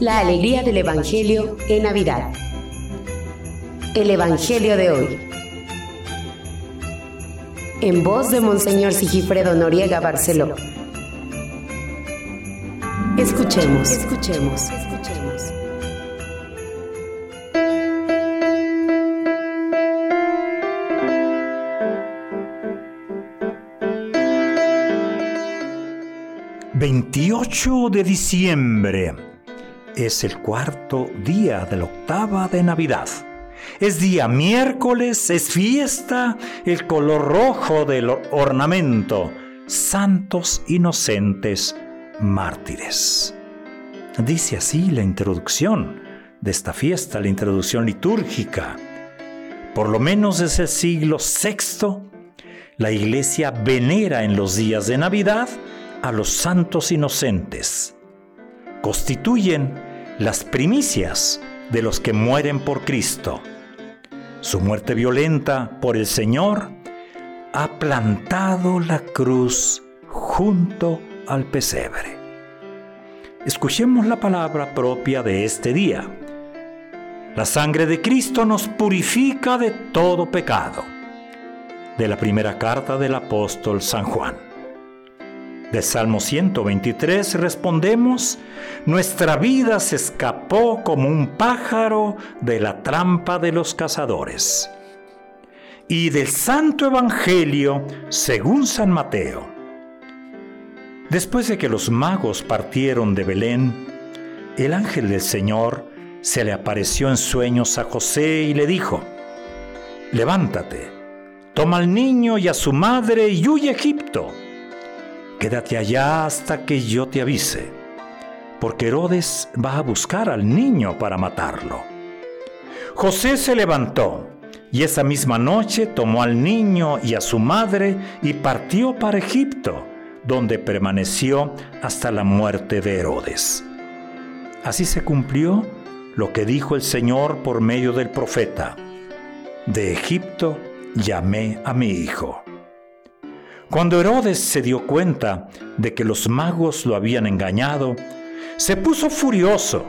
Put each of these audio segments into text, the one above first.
La alegría del Evangelio en Navidad. El Evangelio de hoy. En voz de Monseñor Sigifredo Noriega Barceló. Escuchemos, escuchemos, escuchemos. ...28 de diciembre... ...es el cuarto día de la octava de Navidad... Es día miércoles, es fiesta, el color rojo del ornamento, santos inocentes mártires. Dice así la introducción de esta fiesta, la introducción litúrgica. Por lo menos desde el siglo VI, la iglesia venera en los días de Navidad a los santos inocentes. Constituyen las primicias de los que mueren por Cristo. Su muerte violenta por el Señor ha plantado la cruz junto al pesebre. Escuchemos la palabra propia de este día. La sangre de Cristo nos purifica de todo pecado. De la primera carta del apóstol San Juan. De Salmo 123 respondemos, Nuestra vida se escapó como un pájaro de la trampa de los cazadores. Y del Santo Evangelio según San Mateo. Después de que los magos partieron de Belén, el ángel del Señor se le apareció en sueños a José y le dijo, Levántate, toma al niño y a su madre y huye a Egipto. Quédate allá hasta que yo te avise, porque Herodes va a buscar al niño para matarlo. José se levantó y esa misma noche tomó al niño y a su madre y partió para Egipto donde permaneció hasta la muerte de Herodes. Así se cumplió lo que dijo el Señor por medio del profeta. De Egipto llamé a mi hijo. Cuando Herodes se dio cuenta de que los magos lo habían engañado, se puso furioso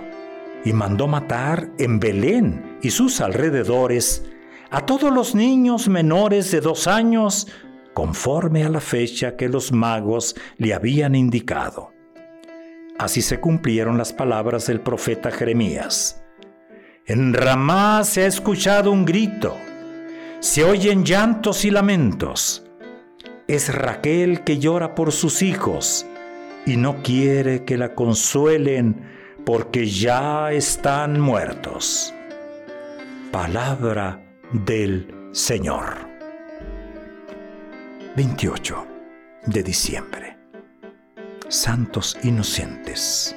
y mandó matar en Belén y sus alrededores a todos los niños menores de dos años conforme a la fecha que los magos le habían indicado. Así se cumplieron las palabras del profeta Jeremías. En Ramá se ha escuchado un grito, se oyen llantos y lamentos. Es Raquel que llora por sus hijos y no quiere que la consuelen porque ya están muertos. Palabra del Señor. 28 de diciembre. Santos inocentes.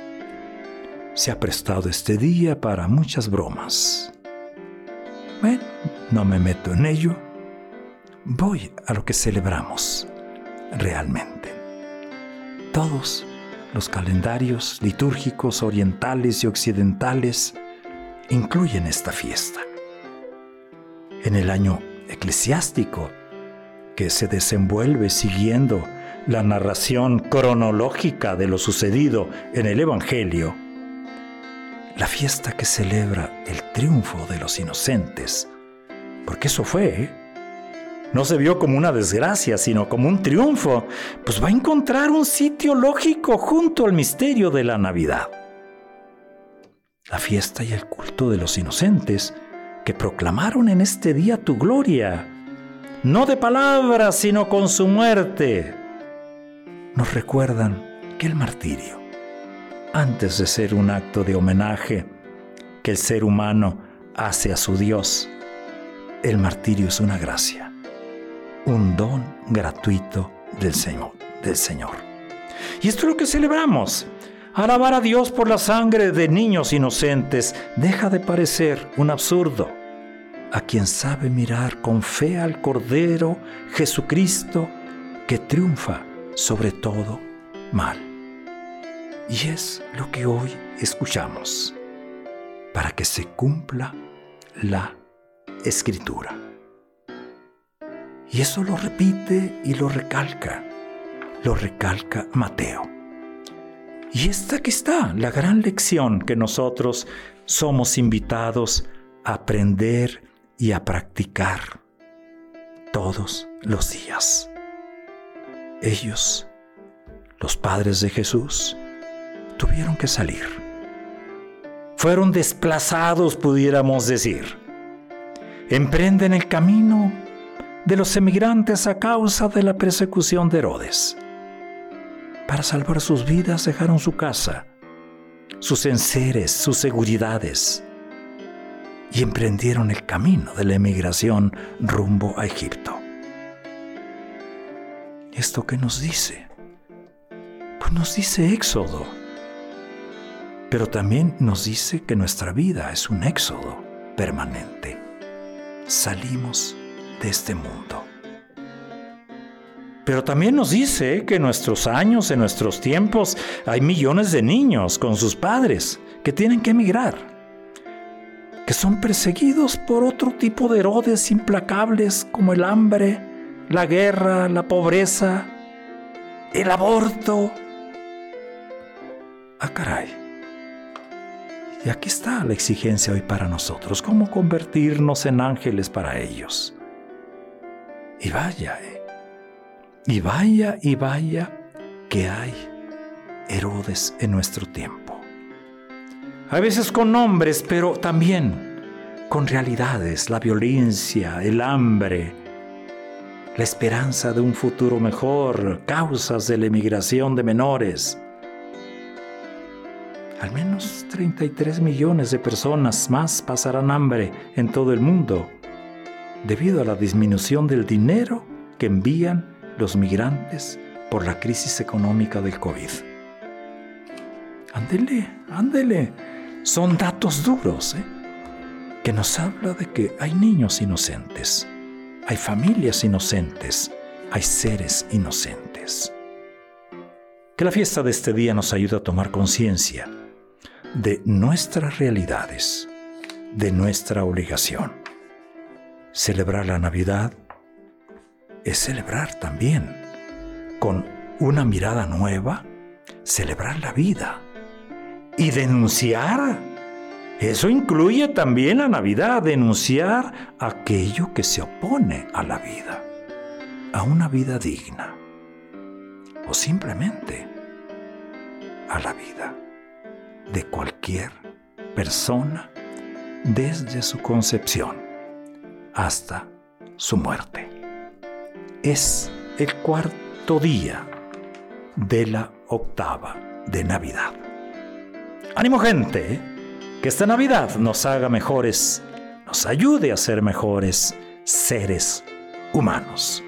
Se ha prestado este día para muchas bromas. Bueno, no me meto en ello. Voy a lo que celebramos realmente. Todos los calendarios litúrgicos orientales y occidentales incluyen esta fiesta. En el año eclesiástico que se desenvuelve siguiendo la narración cronológica de lo sucedido en el Evangelio, la fiesta que celebra el triunfo de los inocentes, porque eso fue, ¿eh? No se vio como una desgracia, sino como un triunfo, pues va a encontrar un sitio lógico junto al misterio de la Navidad. La fiesta y el culto de los inocentes que proclamaron en este día tu gloria, no de palabras, sino con su muerte, nos recuerdan que el martirio, antes de ser un acto de homenaje que el ser humano hace a su Dios, el martirio es una gracia, un don gratuito del Señor, del Señor. Y esto es lo que celebramos. Alabar a Dios por la sangre de niños inocentes deja de parecer un absurdo a quien sabe mirar con fe al Cordero Jesucristo que triunfa sobre todo mal. Y es lo que hoy escuchamos, para que se cumpla la escritura. Y eso lo repite y lo recalca, lo recalca Mateo. Y esta aquí está, la gran lección que nosotros somos invitados a aprender y a practicar todos los días. Ellos, los padres de Jesús, tuvieron que salir. Fueron desplazados, pudiéramos decir. Emprenden el camino de los emigrantes a causa de la persecución de Herodes. Para salvar sus vidas dejaron su casa, sus enseres, sus seguridades y emprendieron el camino de la emigración rumbo a Egipto. ¿Esto qué nos dice? Pues nos dice Éxodo, pero también nos dice que nuestra vida es un éxodo permanente. Salimos de este mundo. Pero también nos dice que en nuestros años, en nuestros tiempos, hay millones de niños con sus padres que tienen que emigrar, que son perseguidos por otro tipo de Herodes implacables como el hambre, la guerra, la pobreza, el aborto. Ah, caray. Y aquí está la exigencia hoy para nosotros, cómo convertirnos en ángeles para ellos. Y vaya, eh, y vaya y vaya que hay Herodes en nuestro tiempo. A veces con nombres, pero también con realidades, la violencia, el hambre, la esperanza de un futuro mejor, causas de la emigración de menores. Al menos 33 millones de personas más pasarán hambre en todo el mundo debido a la disminución del dinero que envían los migrantes por la crisis económica del COVID. Ándele, ándele. Son datos duros, ¿eh? que nos habla de que hay niños inocentes, hay familias inocentes, hay seres inocentes. Que la fiesta de este día nos ayude a tomar conciencia de nuestras realidades, de nuestra obligación. Celebrar la Navidad es celebrar también, con una mirada nueva, celebrar la vida. Y denunciar, eso incluye también la Navidad, denunciar aquello que se opone a la vida, a una vida digna, o simplemente a la vida de cualquier persona desde su concepción hasta su muerte es el cuarto día de la octava de Navidad. Ánimo gente, que esta Navidad nos haga mejores, nos ayude a ser mejores seres humanos.